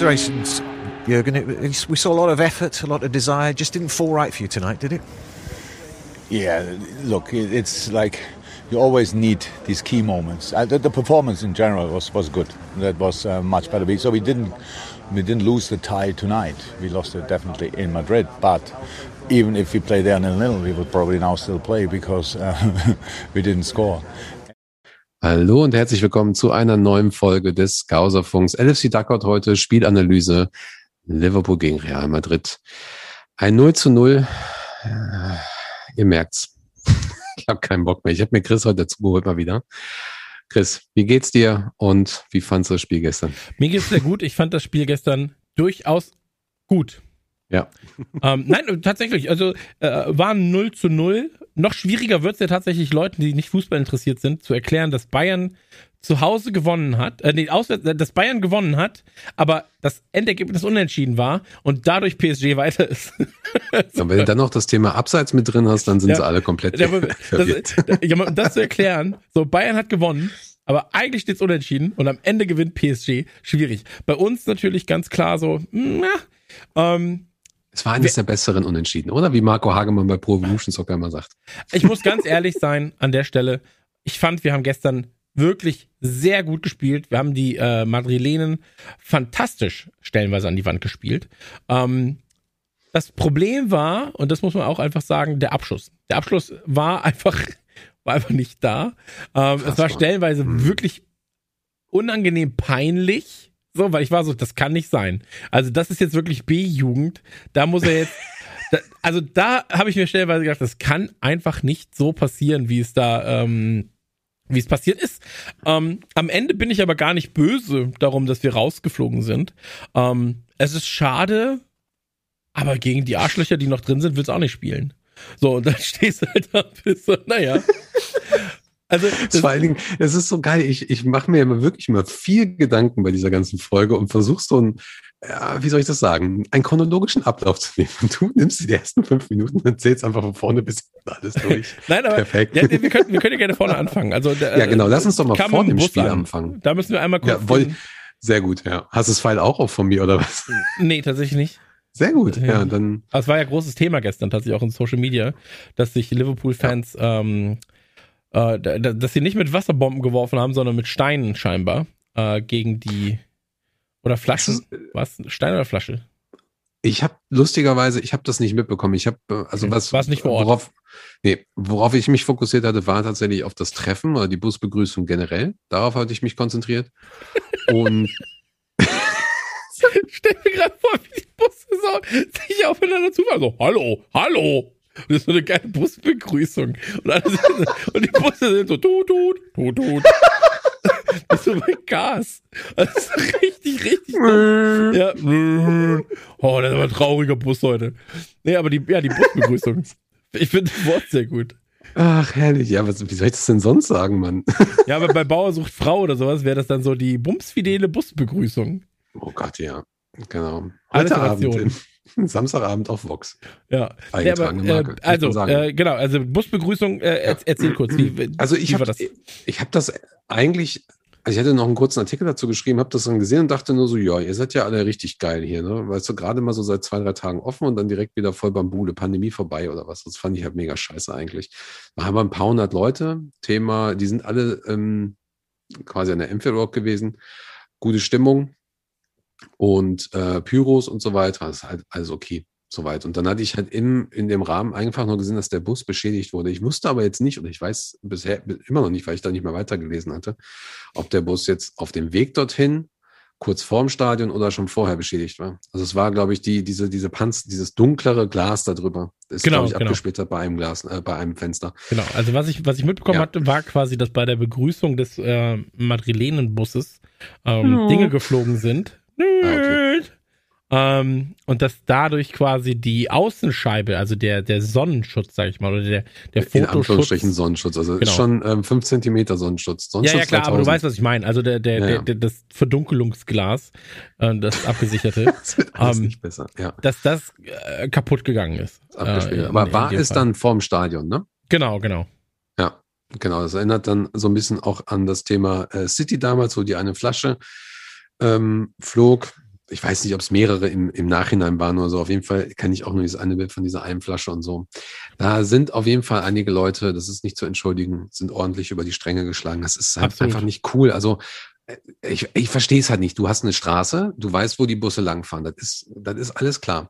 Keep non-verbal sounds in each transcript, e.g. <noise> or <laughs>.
Congratulations, Jurgen. It, we saw a lot of effort, a lot of desire. Just didn't fall right for you tonight, did it? Yeah, look, it, it's like you always need these key moments. Uh, the, the, performance in general was, was good. That was uh, much better. So we didn't we didn't lose the tie tonight. We lost it definitely in Madrid. But even if we play there nil nil, we would probably now still play because uh, <laughs> we didn't score. Hallo und herzlich willkommen zu einer neuen Folge des Gauserfunks. LFC Duckout heute, Spielanalyse, Liverpool gegen Real Madrid. Ein 0 zu 0. Ihr merkt's. <laughs> Ich habe keinen Bock mehr. Ich habe mir Chris heute dazu geholt mal wieder. Chris, wie geht's dir und wie fandst du das Spiel gestern? Mir geht's sehr gut. Ich fand das Spiel gestern durchaus gut. Ja. Ähm, nein, tatsächlich. Also äh, war 0 zu 0. Noch schwieriger wird es ja tatsächlich Leuten, die nicht Fußball interessiert sind, zu erklären, dass Bayern zu Hause gewonnen hat, äh, nee, auswärts, äh, dass Bayern gewonnen hat, aber das Endergebnis unentschieden war und dadurch PSG weiter ist. <laughs> so. wenn du dann noch das Thema Abseits mit drin hast, dann sind ja, sie alle komplett ja, <laughs> das, ja, um das zu erklären, so Bayern hat gewonnen, aber eigentlich steht es unentschieden und am Ende gewinnt PSG. Schwierig. Bei uns natürlich ganz klar so, na, ähm, es war eines der besseren Unentschieden, oder? Wie Marco Hagemann bei Pro Evolution Soccer immer sagt. Ich muss ganz ehrlich sein an der Stelle. Ich fand, wir haben gestern wirklich sehr gut gespielt. Wir haben die äh, Madrilenen fantastisch stellenweise an die Wand gespielt. Ähm, das Problem war, und das muss man auch einfach sagen, der Abschluss. Der Abschluss war einfach, war einfach nicht da. Ähm, es war stellenweise hm. wirklich unangenehm peinlich so, weil ich war so, das kann nicht sein. Also, das ist jetzt wirklich B-Jugend. Da muss er jetzt. <laughs> da, also, da habe ich mir stellenweise gedacht, das kann einfach nicht so passieren, wie es da. Ähm, wie es passiert ist. Ähm, am Ende bin ich aber gar nicht böse darum, dass wir rausgeflogen sind. Ähm, es ist schade, aber gegen die Arschlöcher, die noch drin sind, willst du auch nicht spielen. So, und dann <laughs> stehst du halt da und bist so, naja. Also vor allen Dingen, es ist so geil. Ich, ich mache mir immer wirklich immer viel Gedanken bei dieser ganzen Folge und versuche so ein, ja, wie soll ich das sagen, einen chronologischen Ablauf zu nehmen. Und du nimmst die ersten fünf Minuten und zählst einfach von vorne bis alles durch. <laughs> Nein, aber Perfekt. Ja, wir, können, wir können ja gerne vorne anfangen. Also, ja, genau. Lass uns doch mal vorne im Spiel an. anfangen. Da müssen wir einmal kurz. Ja, sehr gut, ja. Hast du das Pfeil auch auf von mir oder was? Nee, tatsächlich nicht. Sehr gut, ja, dann. Es war ja großes Thema gestern, tatsächlich auch in Social Media, dass sich Liverpool-Fans ja. ähm, äh, dass sie nicht mit Wasserbomben geworfen haben, sondern mit Steinen scheinbar äh, gegen die oder Flaschen. Was? Stein oder Flasche? Ich habe lustigerweise, ich habe das nicht mitbekommen. Ich habe äh, also okay. was war nicht vor Ort. Worauf, nee, worauf ich mich fokussiert hatte, war tatsächlich auf das Treffen oder die Busbegrüßung generell. Darauf hatte ich mich konzentriert. <laughs> Und <laughs> stell mir gerade vor, wie die Busse so sich aufeinander zufahren. So, hallo, hallo, und das ist so eine geile Busbegrüßung. Und, alle sind, und die Busse sind so tut, tut, tut, tut. Das ist so mein Gas. Das ist richtig, richtig dumm. Ja. Oh, das ist aber ein trauriger Bus heute. Nee, aber die, ja, die Busbegrüßung. Ich finde das Wort sehr gut. Ach, herrlich. Ja, was, wie soll ich das denn sonst sagen, Mann? Ja, aber bei Bauer sucht Frau oder sowas wäre das dann so die bumsfidele Busbegrüßung. Oh Gott, ja. Genau. Heute Abend. <laughs> Samstagabend auf Vox. Ja, ja aber, äh, also äh, genau, also Busbegrüßung. Äh, ja. Erzähl kurz, wie, also ich habe das? Ich habe das eigentlich. Also ich hatte noch einen kurzen Artikel dazu geschrieben, habe das dann gesehen und dachte nur so, ja, ihr seid ja alle richtig geil hier, ne? Weißt du, gerade mal so seit zwei, drei Tagen offen und dann direkt wieder voll Bambule, Pandemie vorbei oder was. Das fand ich halt mega scheiße eigentlich. Da haben wir ein paar hundert Leute, Thema, die sind alle ähm, quasi an der Enfield Rock gewesen. Gute Stimmung, und äh, Pyros und so weiter. Das ist halt alles okay. Soweit. Und dann hatte ich halt im, in dem Rahmen einfach nur gesehen, dass der Bus beschädigt wurde. Ich wusste aber jetzt nicht, und ich weiß bisher immer noch nicht, weil ich da nicht mehr weitergelesen hatte, ob der Bus jetzt auf dem Weg dorthin, kurz vorm Stadion oder schon vorher beschädigt war. Also es war, glaube ich, die, diese, diese Panz, dieses dunklere Glas da drüber. Ist, genau, glaube ich, genau. abgesplittert bei einem Glas, äh, bei einem Fenster. Genau, also was ich, was ich mitbekommen ja. hatte, war quasi, dass bei der Begrüßung des äh, Madrilenenbusses ähm, oh. Dinge geflogen sind, okay. Ähm, und dass dadurch quasi die Außenscheibe, also der, der Sonnenschutz, sag ich mal, oder der, der In Fotoschutz. Anführungsstrichen Sonnenschutz. Also Genau. ist schon ähm, 5 Zentimeter Sonnenschutz. Sonnenschutz Ja, ja, klar, aber du 3000. weißt, was ich meine. Also der, der, Ja, der, ja. der, das Verdunkelungsglas, äh, das abgesicherte, <laughs> Das wird alles Ähm, nicht besser. Ja, dass das äh, kaputt gegangen ist. Äh, in- aber in war es dann vorm Stadion, ne? Genau, genau. Ja, genau. Das erinnert dann so ein bisschen auch an das Thema äh, City damals, wo die eine Flasche ähm, flog. Ich weiß nicht, ob es mehrere im, im Nachhinein waren oder so. Auf jeden Fall kann ich auch nur dieses eine Bild von dieser einen Flasche und so. Da sind auf jeden Fall einige Leute, das ist nicht zu entschuldigen, sind ordentlich über die Stränge geschlagen. Das ist halt einfach nicht cool. Also äh, ich, ich verstehe es halt nicht. Du hast eine Straße, du weißt, wo die Busse langfahren. Das ist, das ist alles klar.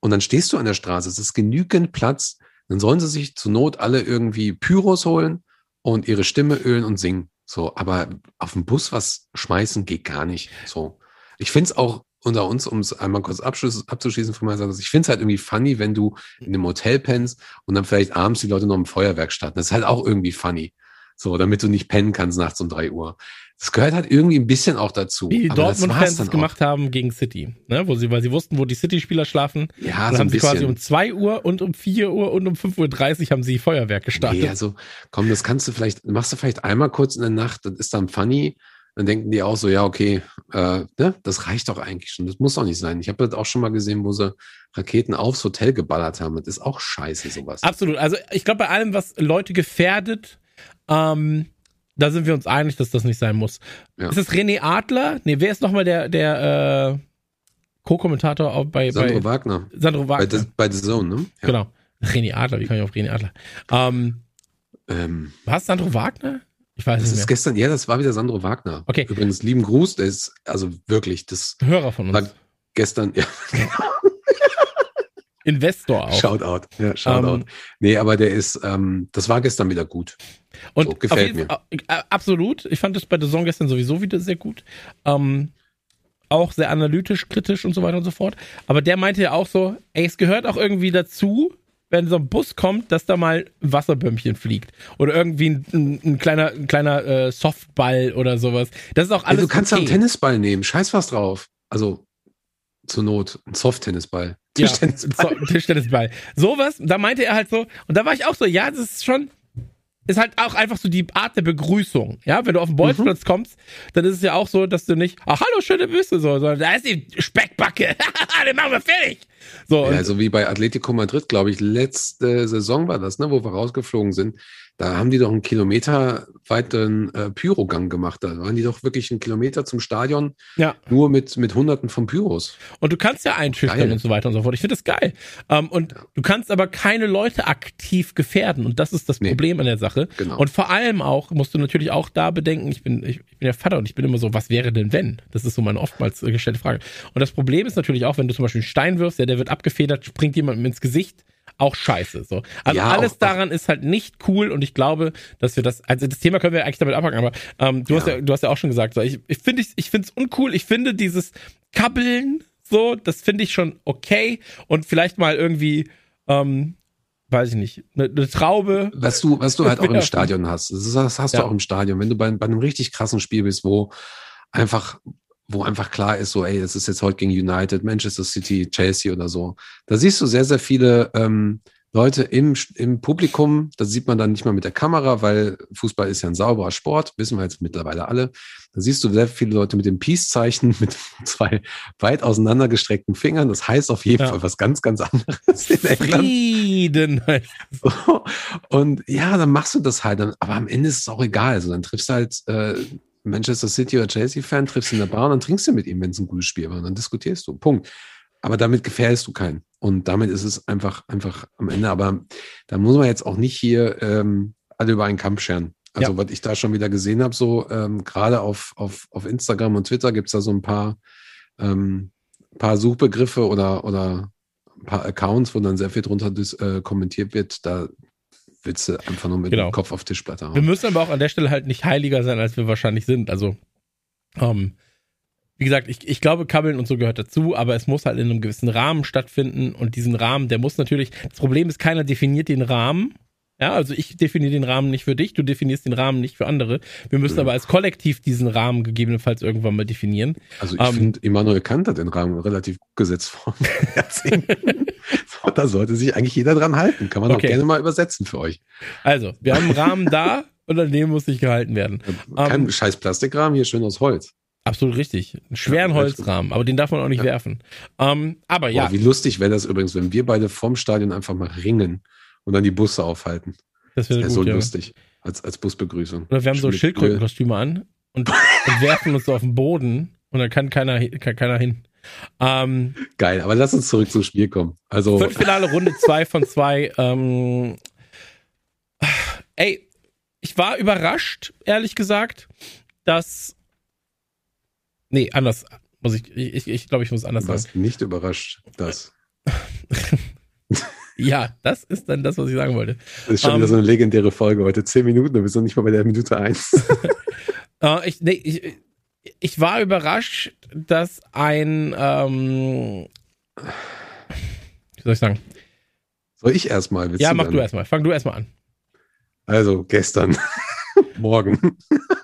Und dann stehst du an der Straße, es ist genügend Platz. Dann sollen sie sich zur Not alle irgendwie Pyros holen und ihre Stimme ölen und singen. So, aber auf dem Bus was schmeißen geht gar nicht. So. Ich finde es auch unter uns, um es einmal kurz abzuschließen von meiner Seite, ich finde es halt irgendwie funny, wenn du in einem Hotel pennst und dann vielleicht abends die Leute noch im Feuerwerk starten. Das ist halt auch irgendwie funny. So, damit du nicht pennen kannst nachts um drei Uhr. Das gehört halt irgendwie ein bisschen auch dazu. Wie Dortmund-Fans es gemacht haben gegen City, ne? Wo sie, weil sie wussten, wo die City-Spieler schlafen. auch. Ja, dann so ein haben sie quasi bisschen. um 2 Uhr und um 4 Uhr und um 5.30 Uhr haben sie Feuerwerk gestartet. Nee, also komm, das kannst du vielleicht, machst du vielleicht einmal kurz in der Nacht, das ist dann funny. Dann denken die auch so, ja, okay, äh, ne, das reicht doch eigentlich schon. Das muss doch nicht sein. Ich habe das auch schon mal gesehen, wo sie Raketen aufs Hotel geballert haben. Das ist auch scheiße, sowas. Absolut. Also ich glaube, bei allem, was Leute gefährdet, ähm, da sind wir uns einig, dass das nicht sein muss. Ja. Ist es René Adler? Nee, wer ist nochmal der, der äh, Co-Kommentator bei, Sandro bei Wagner. Sandro Bei, Wagner? The, bei The Zone, ne? Ja. Genau. René Adler, wie komme ich auf René Adler? Ähm, Ähm, war es Sandro Wagner? Ich weiß das nicht ist mehr. gestern, ja, das war wieder Sandro Wagner. Okay. Übrigens, lieben Gruß, der ist, also wirklich, das Hörer von uns. war gestern, <laughs> ja, Investor auch. Shoutout. Ja, Shoutout. Ähm, nee, aber der ist, ähm, das war gestern wieder gut. Und So, gefällt jeden mir. Fall, äh, absolut. Ich fand das bei der Saison gestern sowieso wieder sehr gut. Ähm, auch sehr analytisch, kritisch und so weiter und so fort. Aber der meinte ja auch so, ey, es gehört auch irgendwie dazu, wenn so ein Bus kommt, dass da mal ein Wasserbömmchen fliegt. Oder irgendwie ein, ein, ein kleiner, ein kleiner äh, Softball oder sowas. Das ist auch Ja, alles du kannst ja okay. einen Tennisball nehmen, scheiß was drauf. Also zur Not, ein Soft-Tennisball. Ja, Tischtennisball. so, Tischtennisball. Sowas, da meinte er halt so, und da war ich auch so, ja, das ist schon, ist halt auch einfach so die Art der Begrüßung. Ja, wenn du auf den Bolzplatz Mhm. kommst, dann ist es ja auch so, dass du nicht, ach, hallo, schöne Büste, so, sondern da ist die Speckbacke, <laughs> den machen wir fertig. So, Ja, also wie bei Atletico Madrid, glaube ich, letzte Saison war das, ne, wo wir rausgeflogen sind. Da haben die doch einen Kilometer weiten äh, Pyrogang gemacht. Da waren die doch wirklich einen Kilometer zum Stadion, ja. nur mit, mit Hunderten von Pyros. Und du kannst ja einschüchtern und so weiter und so fort. Ich finde das geil. Ähm, und du kannst aber keine Leute aktiv gefährden. Und das ist das Nee. Problem an der Sache. Genau. Und vor allem auch, musst du natürlich auch da bedenken, ich bin, ich, ich bin ja Vater und ich bin immer so, was wäre denn wenn? Das ist so meine oftmals äh, gestellte Frage. Und das Problem ist natürlich auch, wenn du zum Beispiel einen Stein wirfst, ja, der wird abgefedert, springt jemandem ins Gesicht. Auch scheiße. So. Also Ja, alles auch- daran ist halt nicht cool und ich glaube, dass wir das, also das Thema können wir eigentlich damit abhaken, aber ähm, du, hast Ja. ja, du hast ja auch schon gesagt, so, ich, ich finde ich, ich finde es uncool, ich finde dieses Kabbeln so, das finde ich schon okay und vielleicht mal irgendwie, ähm, weiß ich nicht, eine, eine Traube. Was du, was du halt auch im <laughs> Ja. Stadion hast. Das, ist, das hast Ja. du auch im Stadion. Wenn du bei, bei einem richtig krassen Spiel bist, wo einfach, wo einfach klar ist, so, ey, das ist jetzt heute gegen United, Manchester City, Chelsea oder so. Da siehst du sehr, sehr viele ähm, Leute im, im Publikum. Das sieht man dann nicht mal mit der Kamera, weil Fußball ist ja ein sauberer Sport, wissen wir jetzt mittlerweile alle. Da siehst du sehr viele Leute mit dem Peace-Zeichen, <laughs> mit zwei weit auseinandergestreckten Fingern. Das heißt auf jeden Ja. Fall was ganz, ganz anderes in England. Frieden. So. <laughs> Und ja, dann machst du das halt. Dann, aber am Ende ist es auch egal. Also dann triffst du halt äh, Manchester City oder Chelsea-Fan, triffst in der Bar und dann trinkst du mit ihm, wenn es ein gutes Spiel war. Und dann diskutierst du. Punkt. Aber damit gefährdest du keinen. Und damit ist es einfach, einfach am Ende. Aber da muss man jetzt auch nicht hier ähm, alle über einen Kampf scheren. Also, Ja. was ich da schon wieder gesehen habe, so ähm, gerade auf, auf, auf Instagram und Twitter gibt's da so ein paar, ähm, paar Suchbegriffe oder, oder ein paar Accounts, wo dann sehr viel drunter dis, äh, kommentiert wird. Da willst du einfach nur mit Genau. dem Kopf auf Tischplatte Wir hauen. müssen aber auch an der Stelle halt nicht heiliger sein, als wir wahrscheinlich sind. Also, ähm, wie gesagt, ich, ich glaube, Kabbeln und so gehört dazu, aber es muss halt in einem gewissen Rahmen stattfinden und diesen Rahmen, der muss natürlich, das Problem ist, keiner definiert den Rahmen. Ja, also ich definiere den Rahmen nicht für dich, du definierst den Rahmen nicht für andere. Wir müssen aber als Kollektiv diesen Rahmen gegebenenfalls irgendwann mal definieren. Also ich Ähm, finde, Immanuel Kant hat den Rahmen relativ gesetzt vor Jahrzehnten. <laughs> so, <laughs> da sollte sich eigentlich jeder dran halten. Kann man Okay. auch gerne mal übersetzen für euch. Also, wir haben einen Rahmen da und an dem muss sich gehalten werden. Kein Ähm, scheiß Plastikrahmen, hier schön aus Holz. Absolut richtig. Einen schweren Ja, Holzrahmen, aber den darf man auch nicht werfen. Ähm, aber ja, Boah, wie lustig wäre das übrigens, wenn wir beide vorm Stadion einfach mal ringen und dann die Busse aufhalten. das wäre gut. so ja. lustig. Als, als Busbegrüßung. Oder wir haben so Schön mit Schildkrötenkostüme an und, und werfen uns so auf den Boden und dann kann keiner, kann keiner hin. Ähm. Geil, aber lass uns zurück zum Spiel kommen. Also, Viertelfinale Runde <laughs> 2 von 2. Ähm, ey, ich war überrascht, ehrlich gesagt, dass. Nee, anders. Muss ich, ich, ich, glaube, ich muss anders du sagen. warst nicht überrascht, dass. <laughs> Ja, das ist dann das, was ich sagen wollte. Das ist schon Ähm, wieder so eine legendäre Folge heute. Zehn Minuten, du bist noch nicht mal bei der Minute eins. <laughs> Äh, ich, nee, ich, ich war überrascht, dass ein. Ähm, wie soll ich sagen? Soll ich erstmal? Ja, mach dann? du erstmal. Fang du erstmal an. Also, gestern. <laughs> Morgen.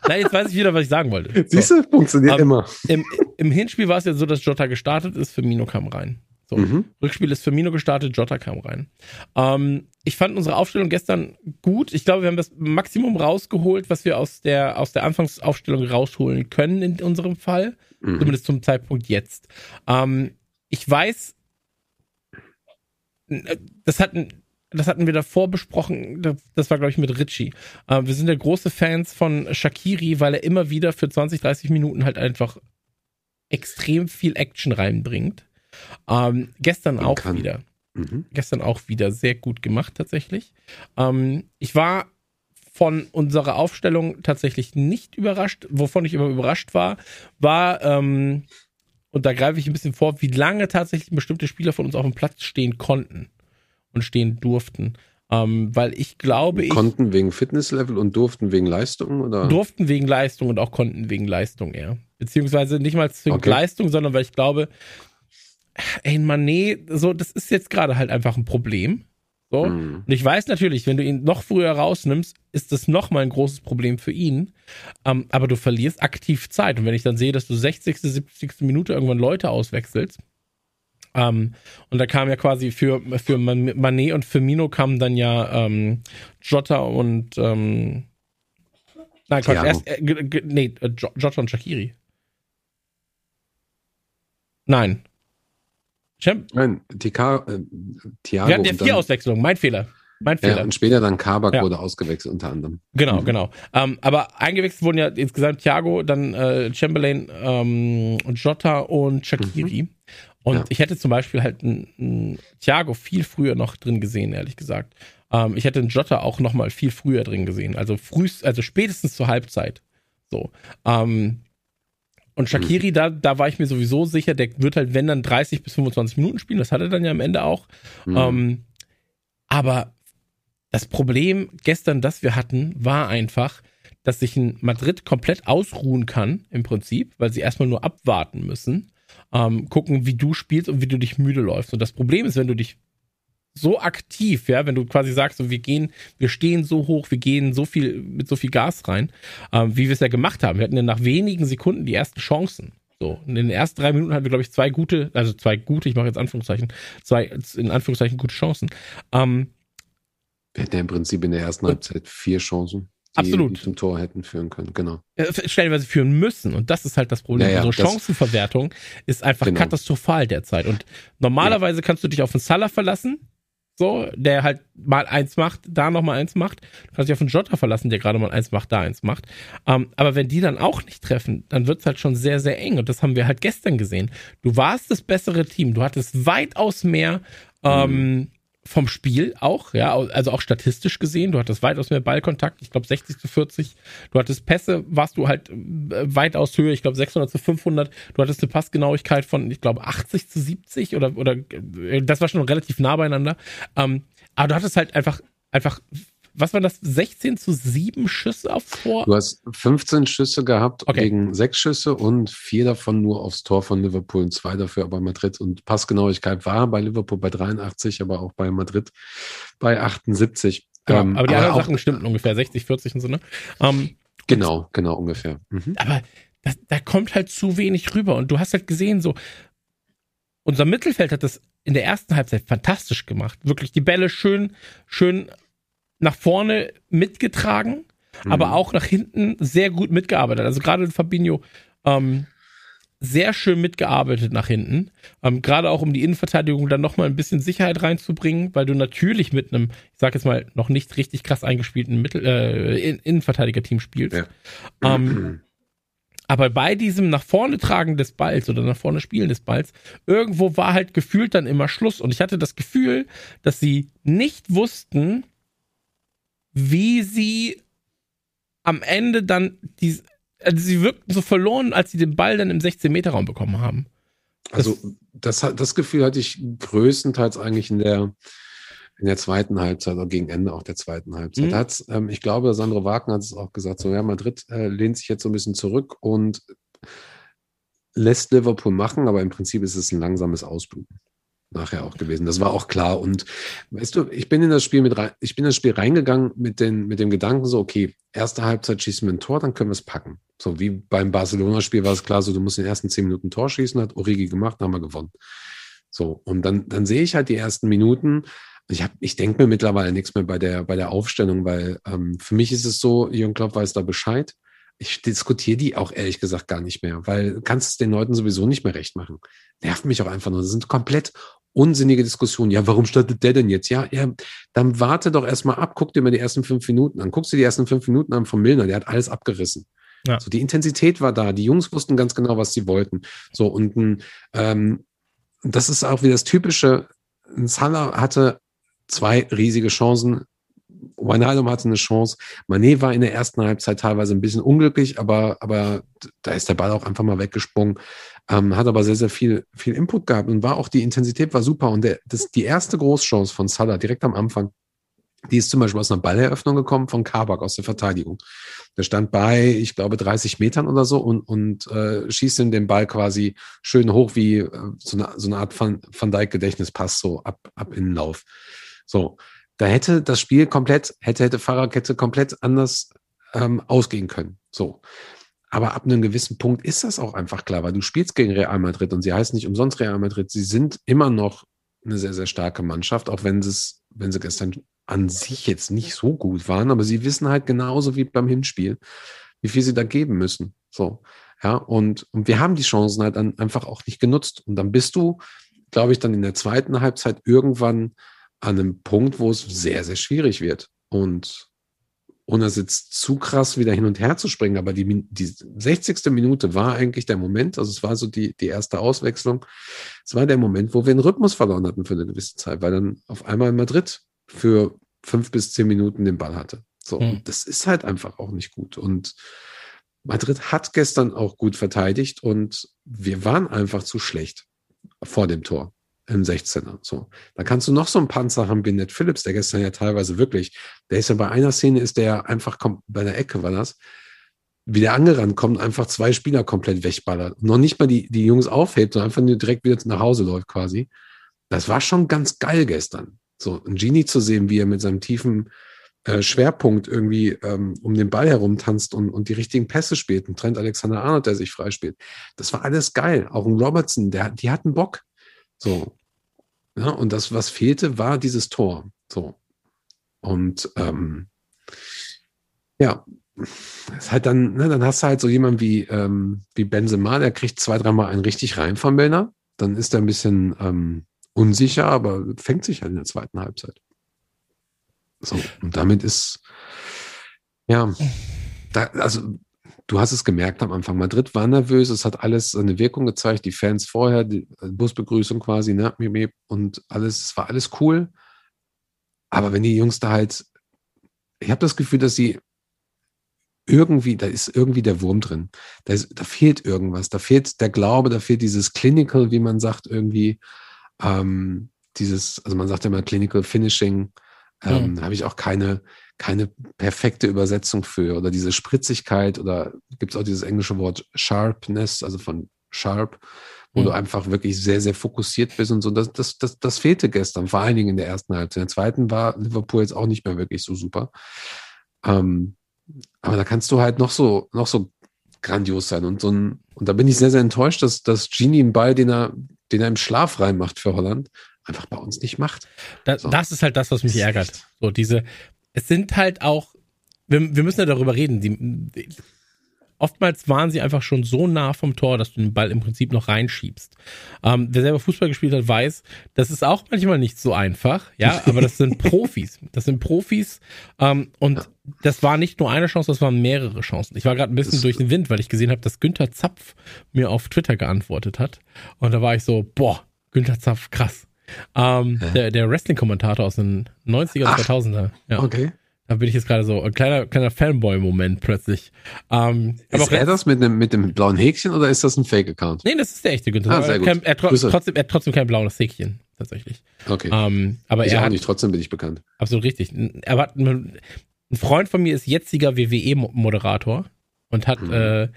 Nein, jetzt weiß ich wieder, was ich sagen wollte. Siehst du, funktioniert Ähm, immer. Im, Im Hinspiel war es ja so, dass Jota gestartet ist, Firmino kam rein. So. Mhm. Rückspiel ist Firmino gestartet, Jota kam rein. Ähm, ich fand unsere Aufstellung gestern gut. Ich glaube, wir haben das Maximum rausgeholt, was wir aus der, aus der Anfangsaufstellung rausholen können in unserem Fall. Mhm. Zumindest zum Zeitpunkt jetzt. Ähm, ich weiß, das hatten, das hatten wir davor besprochen, das, war, glaube ich, mit Richie. Äh, wir sind ja große Fans von Shakiri, weil er immer wieder für 20, 30 Minuten halt einfach extrem viel Action reinbringt. Ähm, gestern auch kann. wieder. Mhm. Gestern auch wieder sehr gut gemacht, tatsächlich. Ähm, ich war von unserer Aufstellung tatsächlich nicht überrascht. Wovon ich aber überrascht war, war, ähm, und da greife ich ein bisschen vor, wie lange tatsächlich bestimmte Spieler von uns auf dem Platz stehen konnten und stehen durften. Ähm, weil ich glaube, ich Konnten wegen Fitnesslevel und durften wegen Leistung? Oder? durften wegen Leistung und auch konnten wegen Leistung eher. Beziehungsweise nicht mal zwingend Okay. Leistung, sondern weil ich glaube, ey, Mané, so, das ist jetzt gerade halt einfach ein Problem. So. Mhm. Und ich weiß natürlich, wenn du ihn noch früher rausnimmst, ist das nochmal ein großes Problem für ihn. Ähm, aber du verlierst aktiv Zeit. Und wenn ich dann sehe, dass du 60., 70. Minute irgendwann Leute auswechselst, ähm, und da kam ja quasi für, für Man- Mané und Firmino kamen dann ja ähm, Jota und ähm, Nein, Quatsch, erst, äh, nee, äh, Jo- Jota und Shakiri. Nein. Champ Nein, Tika, äh, Thiago. wir hatten ja vier Auswechslungen, mein Fehler. Mein Fehler. Ja, und später dann Kabak Ja. wurde ausgewechselt unter anderem. Genau, Mhm. genau. Ähm, aber eingewechselt wurden ja insgesamt Thiago, dann äh, Chamberlain, ähm, und Jota und Shakiri. Und Ja. ich hätte zum Beispiel halt einen Thiago viel früher noch drin gesehen, ehrlich gesagt. Ähm, ich hätte einen Jota auch noch mal viel früher drin gesehen. Also frühst, also spätestens zur Halbzeit. So. Ähm, und Shakiri, da, da war ich mir sowieso sicher, der wird halt, wenn dann 30 bis 25 Minuten spielen. Das hat er dann ja am Ende auch. Mhm. Ähm, aber das Problem gestern, das wir hatten, war einfach, dass sich ein Madrid komplett ausruhen kann, im Prinzip, weil sie erstmal nur abwarten müssen, ähm, gucken, wie du spielst und wie du dich müde läufst. Und das Problem ist, wenn du dich so aktiv, ja, wenn du quasi sagst, so, wir gehen, wir stehen so hoch, wir gehen so viel, mit so viel Gas rein, ähm, wie wir es ja gemacht haben. Wir hatten ja nach wenigen Sekunden die ersten Chancen. So, in den ersten drei Minuten hatten wir, glaube ich, zwei gute, also zwei gute, ich mache jetzt Anführungszeichen, zwei, in Anführungszeichen gute Chancen. Ähm, Wir hätten ja im Prinzip in der ersten Halbzeit vier Chancen, die Absolut. zum Tor hätten führen können. Genau. äh, stellenweise führen müssen. Und das ist halt das Problem. Ja, ja, Unsere Chancenverwertung ist einfach Genau. katastrophal derzeit. Und normalerweise kannst du dich auf den Salah verlassen, so, der halt mal eins macht, da noch mal eins macht. Du kannst dich auf den Jota verlassen, der gerade mal eins macht, da eins macht. Ähm, aber wenn die dann auch nicht treffen, dann wird's halt schon sehr, sehr eng. Und das haben wir halt gestern gesehen. Du warst das bessere Team. Du hattest weitaus mehr ähm, vom Spiel auch, ja, also auch statistisch gesehen. Du hattest weitaus mehr Ballkontakt, ich glaube 60 zu 40. Du hattest Pässe, warst du halt äh, weitaus höher, ich glaube 600 zu 500. Du hattest eine Passgenauigkeit von, ich glaube 80 zu 70 oder, oder äh, das war schon relativ nah beieinander. Ähm, aber du hattest halt einfach, einfach, was war das, 16 zu 7 Schüsse aufs Tor? Du hast 15 Schüsse gehabt Okay. gegen sechs Schüsse und vier davon nur aufs Tor von Liverpool und zwei dafür aber Madrid. Und Passgenauigkeit war bei Liverpool bei 83, aber auch bei Madrid bei 78. Genau, Ähm, aber die aber anderen auch- Sachen stimmten ungefähr 60, 40 und so, ne? Ähm, Genau, genau ungefähr. Mhm. aber das, da kommt halt zu wenig rüber. Und du hast halt gesehen, so, unser Mittelfeld hat das in der ersten Halbzeit fantastisch gemacht. Wirklich die Bälle schön, schön nach vorne mitgetragen, Mhm. aber auch nach hinten sehr gut mitgearbeitet. Also gerade Fabinho, ähm, sehr schön mitgearbeitet nach hinten. Ähm, gerade auch um die Innenverteidigung dann nochmal ein bisschen Sicherheit reinzubringen, weil du natürlich mit einem, ich sag jetzt mal, noch nicht richtig krass eingespielten Mittel, äh, In- Innenverteidiger-Team spielst. Ja. Ähm, aber bei diesem nach vorne tragen des Balls oder nach vorne spielen des Balls, irgendwo war halt gefühlt dann immer Schluss. Und ich hatte das Gefühl, dass sie nicht wussten, wie sie am Ende dann die, also sie wirkten so verloren, als sie den Ball dann im 16-Meter-Raum bekommen haben. Also das, das Gefühl hatte ich größtenteils eigentlich in der, in der zweiten Halbzeit oder gegen Ende auch der zweiten Halbzeit. Mhm. Hat's, ähm, ich glaube, Sandro Wagner hat es auch gesagt, so ja, Madrid äh, lehnt sich jetzt so ein bisschen zurück und lässt Liverpool machen, aber im Prinzip ist es ein langsames Ausbluten nachher auch gewesen. Das war auch klar. Und weißt du, ich bin in das Spiel mit rein, ich bin in das Spiel reingegangen mit, den, mit dem Gedanken so, okay, erste Halbzeit schießen wir ein Tor, dann können wir es packen. So wie beim Barcelona-Spiel war es klar, so du musst in den ersten zehn Minuten ein Tor schießen, hat Origi gemacht, dann haben wir gewonnen. So, und dann, dann sehe ich halt die ersten Minuten. Ich, hab, ich denke mir mittlerweile nichts mehr bei der, bei der Aufstellung, weil ähm, für mich ist es so, Jürgen Klopp weiß da Bescheid. Ich diskutiere die auch ehrlich gesagt gar nicht mehr, weil du kannst es den Leuten sowieso nicht mehr recht machen. Nervt mich auch einfach nur. Das sind komplett unsinnige Diskussionen. Ja, warum startet der denn jetzt? Ja, ja, dann warte doch erstmal ab, guck dir mal die ersten fünf Minuten an. Guckst dir die ersten fünf Minuten an von Milner, der hat alles abgerissen. Ja. So, die Intensität war da, die Jungs wussten ganz genau, was sie wollten. So, und ähm, das ist auch wie das typische, ein Salah hatte zwei riesige Chancen. Wijnaldum hatte eine Chance. Mané war in der ersten Halbzeit teilweise ein bisschen unglücklich, aber, aber da ist der Ball auch einfach mal weggesprungen. Ähm, hat aber sehr, sehr viel, viel Input gehabt und war auch die Intensität war super. Und der, das, die erste Großchance von Salah direkt am Anfang, die ist zum Beispiel aus einer Balleröffnung gekommen von Kabak aus der Verteidigung. Der stand bei, ich glaube, 30 Metern oder so und, und äh, schießt ihm den Ball quasi schön hoch wie äh, so, eine, so eine Art Van, Van Dijk Gedächtnispass so ab, ab in den Lauf. So, da hätte das Spiel komplett, hätte, hätte Fahrradkette komplett anders ähm, ausgehen können. So. Aber ab einem gewissen Punkt ist das auch einfach klar, weil du spielst gegen Real Madrid und sie heißen nicht umsonst Real Madrid. Sie sind immer noch eine sehr, sehr starke Mannschaft, auch wenn sie es, wenn sie gestern an sich jetzt nicht so gut waren, aber sie wissen halt genauso wie beim Hinspiel, wie viel sie da geben müssen. So. Ja, und, und wir haben die Chancen halt dann einfach auch nicht genutzt. Und dann bist du, glaube ich, dann in der zweiten Halbzeit irgendwann an einem Punkt, wo es sehr, sehr schwierig wird. Und ohne es jetzt zu krass wieder hin und her zu springen, aber die, die 60. Minute war eigentlich der Moment, also es war so die, die erste Auswechslung, es war der Moment, wo wir den Rhythmus verloren hatten für eine gewisse Zeit, weil dann auf einmal Madrid für fünf bis zehn Minuten den Ball hatte. So, Hm. das ist halt einfach auch nicht gut. Und Madrid hat gestern auch gut verteidigt und wir waren einfach zu schlecht vor dem Tor im 16er. So, da kannst du noch so einen Panzer haben wie Ned Phillips, der gestern ja teilweise wirklich, der ist ja bei einer Szene ist der einfach bei der Ecke war das, wie der angerannt kommt, einfach zwei Spieler komplett wegballert. Noch nicht mal die, die Jungs aufhebt, sondern einfach nur direkt wieder nach Hause läuft quasi. Das war schon ganz geil gestern. So, ein Genie zu sehen, wie er mit seinem tiefen äh, Schwerpunkt irgendwie ähm, um den Ball herum tanzt und, und die richtigen Pässe spielt. Und Trent Alexander Arnold, der sich freispielt. Das war alles geil. Auch ein Robertson, der, die hatten Bock. So. Ja, und das, was fehlte, war dieses Tor. So. Und ähm, ja, ist halt dann, ne, dann hast du halt so jemanden wie, ähm, wie Benzema, der kriegt zwei, dreimal einen richtig rein von Milner. Dann ist er ein bisschen ähm, unsicher, aber fängt sich halt in der zweiten Halbzeit. So, und damit ist, ja, da, also du hast es gemerkt am Anfang. Madrid war nervös, es hat alles eine Wirkung gezeigt, die Fans vorher, die Busbegrüßung quasi, ne, und alles, es war alles cool. Aber wenn die Jungs da halt, ich habe das Gefühl, dass sie irgendwie, da ist irgendwie der Wurm drin. Da, ist, da fehlt irgendwas. Da fehlt der Glaube, da fehlt dieses Clinical, wie man sagt, irgendwie. Ähm, dieses, also man sagt ja immer Clinical Finishing. Ähm, Mhm. Habe ich auch keine, keine perfekte Übersetzung für. Oder diese Spritzigkeit oder gibt es auch dieses englische Wort Sharpness, also von Sharp, wo Mhm. du einfach wirklich sehr, sehr fokussiert bist und so. Das, das, das, das fehlte gestern, vor allen Dingen in der ersten Halbzeit. In der zweiten war Liverpool jetzt auch nicht mehr wirklich so super. Ähm, aber da kannst du halt noch so, noch so grandios sein und so ein, und da bin ich sehr, sehr enttäuscht, dass, dass Genie einen Ball, den er, den er im Schlaf reinmacht für Holland, einfach bei uns nicht macht. Das, So. das ist halt das, was mich Das ärgert. So, diese, es sind halt auch, wir, wir müssen ja darüber reden. Die, die, oftmals waren sie einfach schon so nah vom Tor, dass du den Ball im Prinzip noch reinschiebst. Ähm, wer selber Fußball gespielt hat, weiß, das ist auch manchmal nicht so einfach, ja, <laughs> aber das sind Profis. Das sind Profis ähm, und das war nicht nur eine Chance, das waren mehrere Chancen. Ich war gerade ein bisschen Das- durch den Wind, weil ich gesehen habe, dass Günther Zapf mir auf Twitter geantwortet hat. Und da war ich so, boah, Günther Zapf, krass. Ähm, der der Wrestling-Kommentator aus den 90er, Ach. 2000er. Ja, Okay. da bin ich jetzt gerade so, ein kleiner, kleiner Fanboy-Moment plötzlich. Ähm, Ist er das mit dem, mit dem blauen Häkchen oder ist das ein Fake-Account? Nee, das ist der echte Günther. Ah, sehr er, gut. kann, er, tro trotzdem, er hat trotzdem kein blaues Häkchen, tatsächlich. Okay. Ähm, aber ich er auch hat, nicht, trotzdem bin ich bekannt. absolut richtig. Er hat, ein Freund von mir ist jetziger WWE-Moderator und hat, Mhm. äh,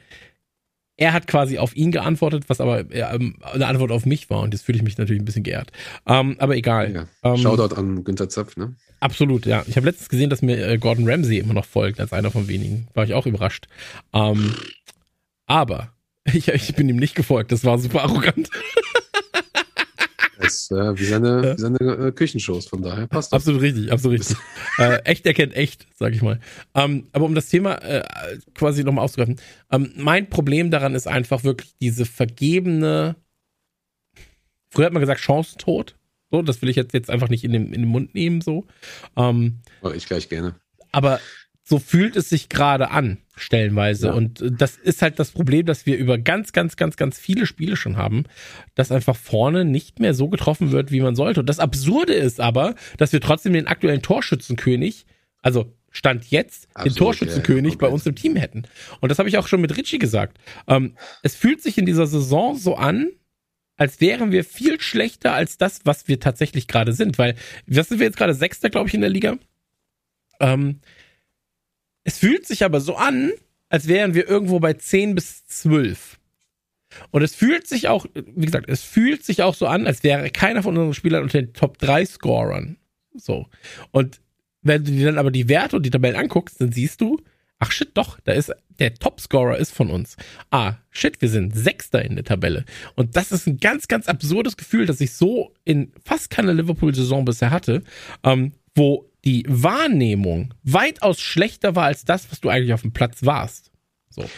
er hat quasi auf ihn geantwortet, was aber äh, ähm, eine Antwort auf mich war und jetzt fühle ich mich natürlich ein bisschen geehrt. Ähm, aber egal. Ja. Ähm, Shoutout an Günther Zapf, ne? Absolut, ja. Ich habe letztens gesehen, dass mir äh, Gordon Ramsay immer noch folgt, als einer von wenigen. War ich auch überrascht. Ähm, aber <laughs> ich, ich bin ihm nicht gefolgt. Das war super arrogant. <laughs> Ist äh, wie seine, Ja. wie seine äh, Küchenshows, von daher passt das. Absolut richtig, absolut richtig. <laughs> äh, echt erkennt echt, sag ich mal. Ähm, aber um das Thema äh, quasi nochmal aufzugreifen, ähm, mein Problem daran ist einfach wirklich diese vergebene, früher hat man gesagt Chancentod. So, das will ich jetzt, jetzt einfach nicht in den, in den Mund nehmen, so. Ähm, ich gleich gerne. aber so fühlt es sich gerade an, stellenweise. Ja. Und äh, das ist halt das Problem, dass wir über ganz, ganz, ganz, ganz viele Spiele schon haben, dass einfach vorne nicht mehr so getroffen wird, wie man sollte. Und das Absurde ist aber, dass wir trotzdem den aktuellen Torschützenkönig, also Stand jetzt, den Absolut, Torschützenkönig ja, bei uns im Team hätten. Und das habe ich auch schon mit Richie gesagt. Ähm, es fühlt sich in dieser Saison so an, als wären wir viel schlechter als das, was wir tatsächlich gerade sind. Weil, was sind wir jetzt gerade? Sechster, glaube ich, in der Liga. Ähm, es fühlt sich aber so an, als wären wir irgendwo bei 10 bis 12. Und es fühlt sich auch, wie gesagt, es fühlt sich auch so an, als wäre keiner von unseren Spielern unter den Top 3 Scorern. So. Und wenn du dir dann aber die Werte und die Tabellen anguckst, dann siehst du, ach shit, doch, da ist, der Topscorer ist von uns. Ah, shit, wir sind Sechster in der Tabelle. Und das ist ein ganz, ganz absurdes Gefühl, das ich so in fast keiner Liverpool-Saison bisher hatte, ähm, wo die Wahrnehmung weitaus schlechter war als das, was du eigentlich auf dem Platz warst. So.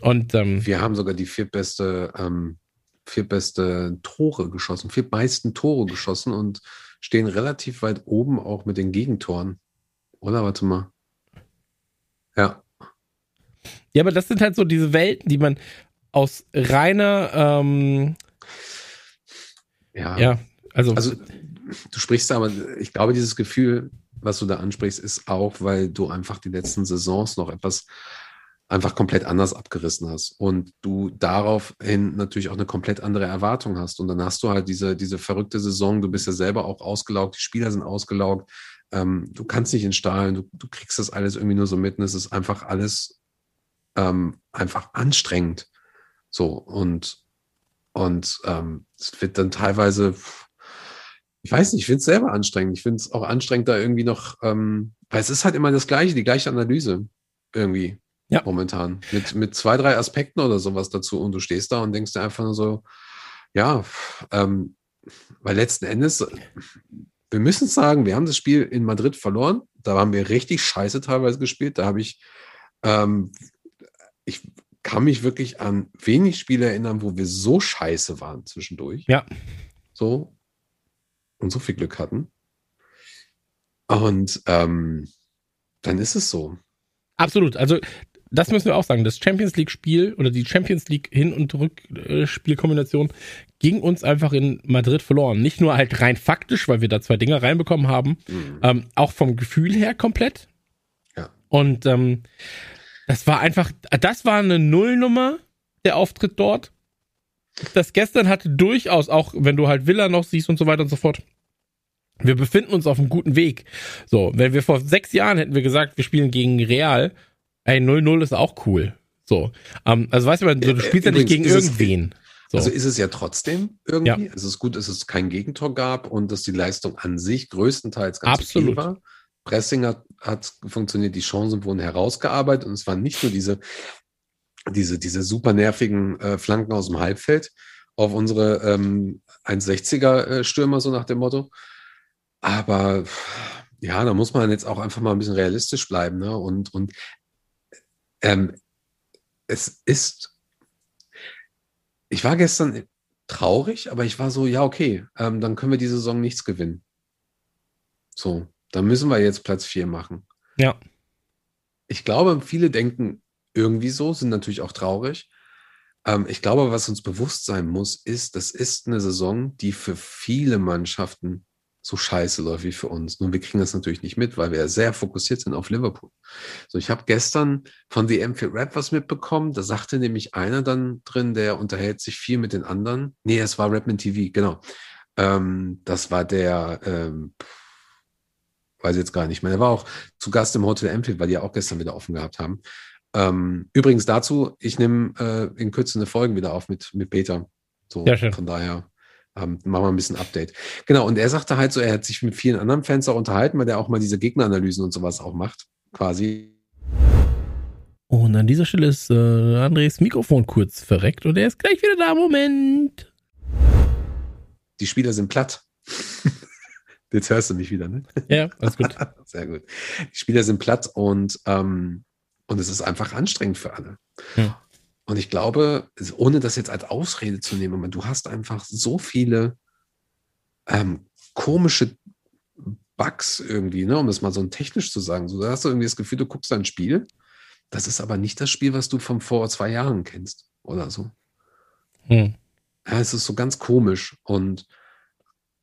Und ähm, Wir haben sogar die viertbeste, ähm, viertbeste Tore geschossen, viertmeisten Tore geschossen und stehen relativ weit oben auch mit den Gegentoren. Oder warte mal. Ja, ja, aber das sind halt so diese Welten, die man aus reiner, ähm, ja. ja, also, Also du sprichst da, aber ich glaube, dieses Gefühl, was du da ansprichst, ist auch, weil du einfach die letzten Saisons noch etwas einfach komplett anders abgerissen hast und du daraufhin natürlich auch eine komplett andere Erwartung hast. Und dann hast du halt diese, diese verrückte Saison, du bist ja selber auch ausgelaugt, die Spieler sind ausgelaugt, ähm, du kannst nicht in Stahlen, du, du kriegst das alles irgendwie nur so mit und es ist einfach alles ähm, einfach anstrengend. So und und ähm, es wird dann teilweise, ich weiß nicht, ich finde es selber anstrengend. Ich finde es auch anstrengend, da irgendwie noch, ähm, weil es ist halt immer das Gleiche, die gleiche Analyse irgendwie Ja. momentan. Mit, mit zwei, drei Aspekten oder sowas dazu und du stehst da und denkst dir einfach nur so, ja, ähm, weil letzten Endes, wir müssen sagen, wir haben das Spiel in Madrid verloren. Da haben wir richtig scheiße teilweise gespielt. Da habe ich, ähm, ich kann mich wirklich an wenig Spiele erinnern, wo wir so scheiße waren zwischendurch. Ja. So. Und so viel Glück hatten. Und ähm, dann ist es so. Absolut. Also das müssen wir auch sagen. Das Champions League Spiel oder die Champions League Hin- und Rückspielkombination ging uns einfach in Madrid verloren. Nicht nur halt rein faktisch, weil wir da zwei Dinger reinbekommen haben, Mhm. ähm, auch vom Gefühl her komplett. Ja. Und ähm, das war einfach, das war eine Nullnummer, der Auftritt dort. Das gestern hatte durchaus auch, wenn du halt Villa noch siehst und so weiter und so fort. Wir befinden uns auf einem guten Weg. So, wenn wir vor sechs Jahren hätten wir gesagt, wir spielen gegen Real, ey, 0-0 ist auch cool. So, ähm, also weißt du, du, spielst ja nicht gegen irgendwen. So. Also ist es ja trotzdem irgendwie. Es ist gut, dass es kein Gegentor gab und dass die Leistung an sich größtenteils ganz Absolut. okay war. Pressing hat, hat funktioniert, die Chancen wurden herausgearbeitet und es waren nicht nur diese, diese, diese super nervigen äh, Flanken aus dem Halbfeld auf unsere ähm, 1,60er äh, so nach dem Motto. Aber ja, da muss man jetzt auch einfach mal ein bisschen realistisch bleiben. Ne? Und, und ähm, es ist, ich war gestern traurig, aber ich war so, ja, okay, ähm, dann können wir die Saison nichts gewinnen. So, dann müssen wir jetzt Platz 4 machen. Ja. Ich glaube, viele denken irgendwie so, sind natürlich auch traurig. Ähm, ich glaube, was uns bewusst sein muss, ist, das ist eine Saison, die für viele Mannschaften so scheiße läuft wie für uns. Nun, wir kriegen das natürlich nicht mit, weil wir ja sehr fokussiert sind auf Liverpool. So, ich habe gestern von The M4 Rap was mitbekommen. Da sagte nämlich einer dann drin, der unterhält sich viel mit den anderen. Nee, es war Rapman TV, genau. Ähm, das war der, ähm, weiß jetzt gar nicht mehr. Der war auch zu Gast im Hotel Empfield, weil die ja auch gestern wieder offen gehabt haben. Ähm, übrigens dazu, ich nehme äh, in Kürze eine Folge wieder auf mit, mit Peter. So, Ja, schön. von daher ähm, machen wir ein bisschen Update. Genau, und er sagte halt so, er hat sich mit vielen anderen Fans auch unterhalten, weil der auch mal diese Gegneranalysen und sowas auch macht, quasi. Und an dieser Stelle ist äh, Andres Mikrofon kurz verreckt und er ist gleich wieder da. Moment. Die Spieler sind platt. <laughs> Jetzt hörst du mich wieder, ne? Ja, alles gut. <laughs> Sehr gut. Die Spieler sind platt und, ähm, und es ist einfach anstrengend für alle. Ja. Und ich glaube, ohne das jetzt als Ausrede zu nehmen, aber du hast einfach so viele ähm, komische Bugs irgendwie, ne, um das mal so technisch zu sagen. So, da hast du irgendwie das Gefühl, du guckst ein Spiel. Das ist aber nicht das Spiel, was du von vor zwei Jahren kennst oder so. Hm. Ja, es ist so ganz komisch und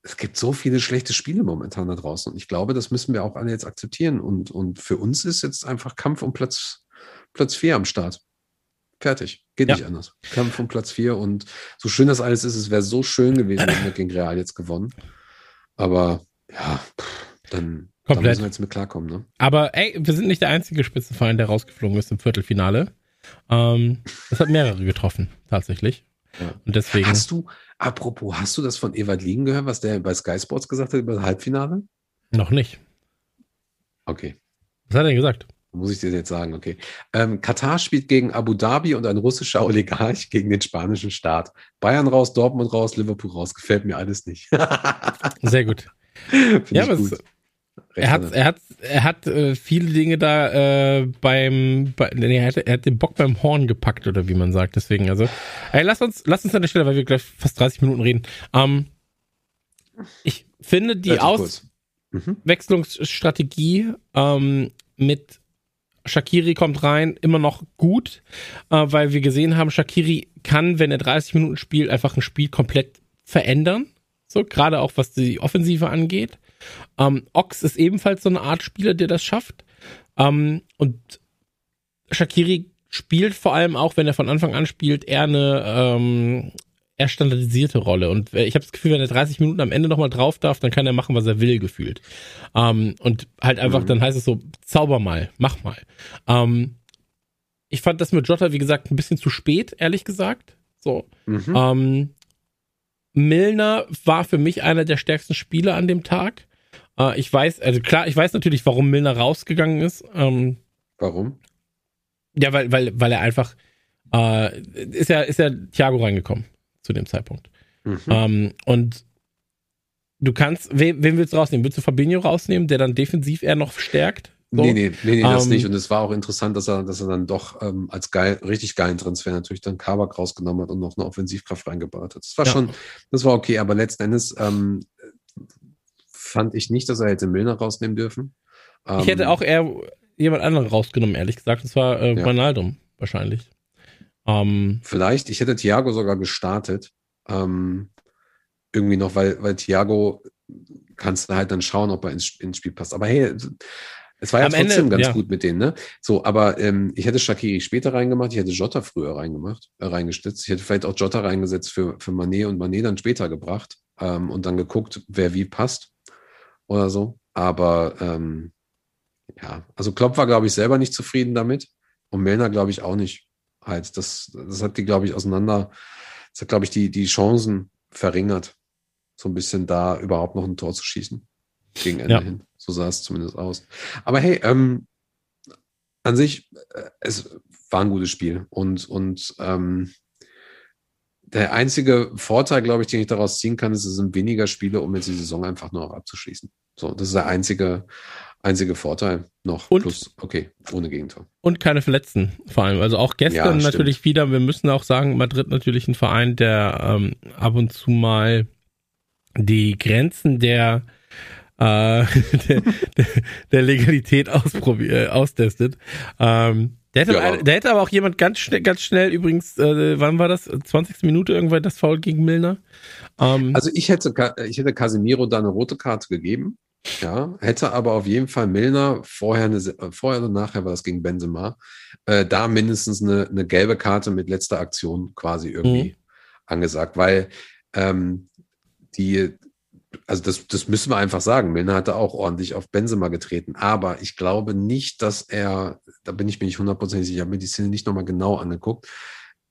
es gibt so viele schlechte Spiele momentan da draußen. Und ich glaube, das müssen wir auch alle jetzt akzeptieren. Und, und für uns ist jetzt einfach Kampf um Platz, Platz 4 am Start. Fertig. Geht Ja. nicht anders. Kampf um Platz 4. Und so schön das alles ist, es wäre so schön gewesen, wenn wir gegen Real jetzt gewonnen. Aber ja, dann Komplett. müssen wir jetzt mit klarkommen. Ne? Aber ey, wir sind nicht der einzige Spitzenverein, der rausgeflogen ist im Viertelfinale. Ähm, es hat mehrere getroffen, tatsächlich. Ja. Und deswegen. Hast du, apropos, hast du das von Ewald Liegen gehört, was der bei Sky Sports gesagt hat über das Halbfinale? Noch nicht. Okay. Was hat er denn gesagt? Muss ich dir jetzt sagen, okay. Ähm, Katar spielt gegen Abu Dhabi und ein russischer <laughs> Oligarch gegen den spanischen Staat. Bayern raus, Dortmund raus, Liverpool raus. Gefällt mir alles nicht. <laughs> Sehr gut. Ja, aber gut. er hat, er hat, er hat äh, viele Dinge da äh, beim, bei, nee, er, hat, er hat den Bock beim Horn gepackt oder wie man sagt. Deswegen, also, ey, lass uns, lass uns an der Stelle, weil wir gleich fast 30 Minuten reden. Ähm, ich finde die kurz. Mhm. Auswechslungsstrategie ähm, mit Shakiri kommt rein, immer noch gut, äh, weil wir gesehen haben, Shakiri kann, wenn er 30 Minuten spielt, einfach ein Spiel komplett verändern. So, gerade auch was die Offensive angeht. Ähm, Ox ist ebenfalls so eine Art Spieler, der das schafft. Ähm, und Shakiri spielt vor allem auch, wenn er von Anfang an spielt, eher eine ähm, eher standardisierte Rolle. Und äh, ich habe das Gefühl, wenn er 30 Minuten am Ende nochmal drauf darf, dann kann er machen, was er will, gefühlt. Ähm, und halt einfach, Mhm. dann heißt es so, zauber mal, mach mal. Ähm, ich fand das mit Jota, wie gesagt, ein bisschen zu spät, ehrlich gesagt. So. Mhm. Ähm, Milner war für mich einer der stärksten Spieler an dem Tag. Äh, ich weiß, also klar, ich weiß natürlich, warum Milner rausgegangen ist. Ähm, Warum? ja, weil, weil, weil er einfach äh, ist ja, ist ja Thiago reingekommen zu dem Zeitpunkt. Mhm. Ähm, und du kannst, wen, wen willst du rausnehmen? Willst du Fabinho rausnehmen, der dann defensiv eher noch stärkt? So? Nee, nee, nee, nee das Ähm, nicht. Und es war auch interessant, dass er, dass er dann doch ähm, als geil, richtig geilen Transfer natürlich dann Kabak rausgenommen hat und noch eine Offensivkraft reingebaut hat. Das war Ja. schon, das war okay, aber letzten Endes ähm, fand ich nicht, dass er hätte Milner rausnehmen dürfen. Ich hätte Ähm, auch eher jemand anderen rausgenommen, ehrlich gesagt. Das war äh, Ja. Ronaldo wahrscheinlich. Ähm, Vielleicht, ich hätte Thiago sogar gestartet. Ähm, irgendwie noch, weil, weil Thiago kannst du halt dann schauen, ob er ins, ins Spiel passt. Aber hey, es war ja Am Ende, trotzdem ganz ja. gut mit denen, ne? So, aber ähm, ich hätte Shakiri später reingemacht, ich hätte Jota früher reingemacht, äh, reingestützt. Ich hätte vielleicht auch Jota reingesetzt für, für Manet und Manet dann später gebracht ähm, und dann geguckt, wer wie passt oder so. Aber ähm, ja, also Klopp war, glaube ich, selber nicht zufrieden damit und Milner, glaube ich, auch nicht. Halt, das, das hat die, glaube ich, auseinander das hat, glaube ich, die, die Chancen verringert, so ein bisschen da überhaupt noch ein Tor zu schießen. Gegen Ende Ja. hin. So sah es zumindest aus. Aber hey, ähm, an sich, äh, es war ein gutes Spiel. Und, und ähm, der einzige Vorteil, glaube ich, den ich daraus ziehen kann, ist, es sind weniger Spiele, um jetzt die Saison einfach nur auch abzuschließen. So, das ist der einzige, einzige Vorteil noch. Und- Plus, okay, ohne Gegentor. Und keine Verletzten vor allem. Also auch gestern Ja, natürlich wieder, wir müssen auch sagen, Madrid natürlich ein Verein, der ähm, ab und zu mal die Grenzen der, äh, <laughs> der, der, der Legalität ausprobi- äh, austestet. Ähm, der hätte, Ja. aber- der hätte aber auch jemand ganz schnell, ganz schnell übrigens, äh, wann war das? 20. Minute irgendwann das Foul gegen Milner. Ähm, Also ich hätte, ich hätte Casemiro da eine rote Karte gegeben. Ja, hätte aber auf jeden Fall Milner vorher, eine, äh, vorher und nachher war das gegen Benzema, äh, da mindestens eine, eine gelbe Karte mit letzter Aktion quasi irgendwie angesagt, weil ähm, die, also das, das müssen wir einfach sagen. Milner hatte auch ordentlich auf Benzema getreten, aber ich glaube nicht, dass er, da bin ich mir nicht hundertprozentig sicher, ich habe mir die Szene nicht nochmal genau angeguckt.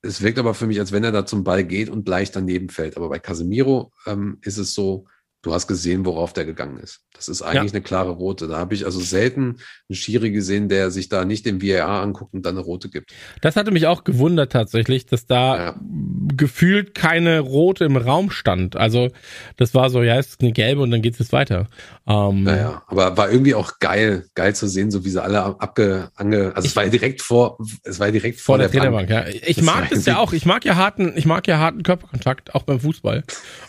Es wirkt aber für mich, als wenn er da zum Ball geht und leicht daneben fällt. Aber bei Casemiro ähm, ist es so, du hast gesehen, worauf der gegangen ist. Das ist eigentlich eine klare rote. Da habe ich also selten einen Schiri gesehen, der sich da nicht im VAR anguckt und dann eine rote gibt. Das hatte mich auch gewundert tatsächlich, dass da Ja. gefühlt keine rote im Raum stand. Also das war so, ja, es ist eine gelbe und dann geht es jetzt weiter. Ähm, Naja, aber war irgendwie auch geil, geil zu sehen, so wie sie alle abge, ange, also es war ja direkt vor, es war ja direkt vor vor, der, der, Trainerbank, ja. Ich Das mag das ja auch. Ich mag ja harten, ich mag ja harten Körperkontakt, auch beim Fußball.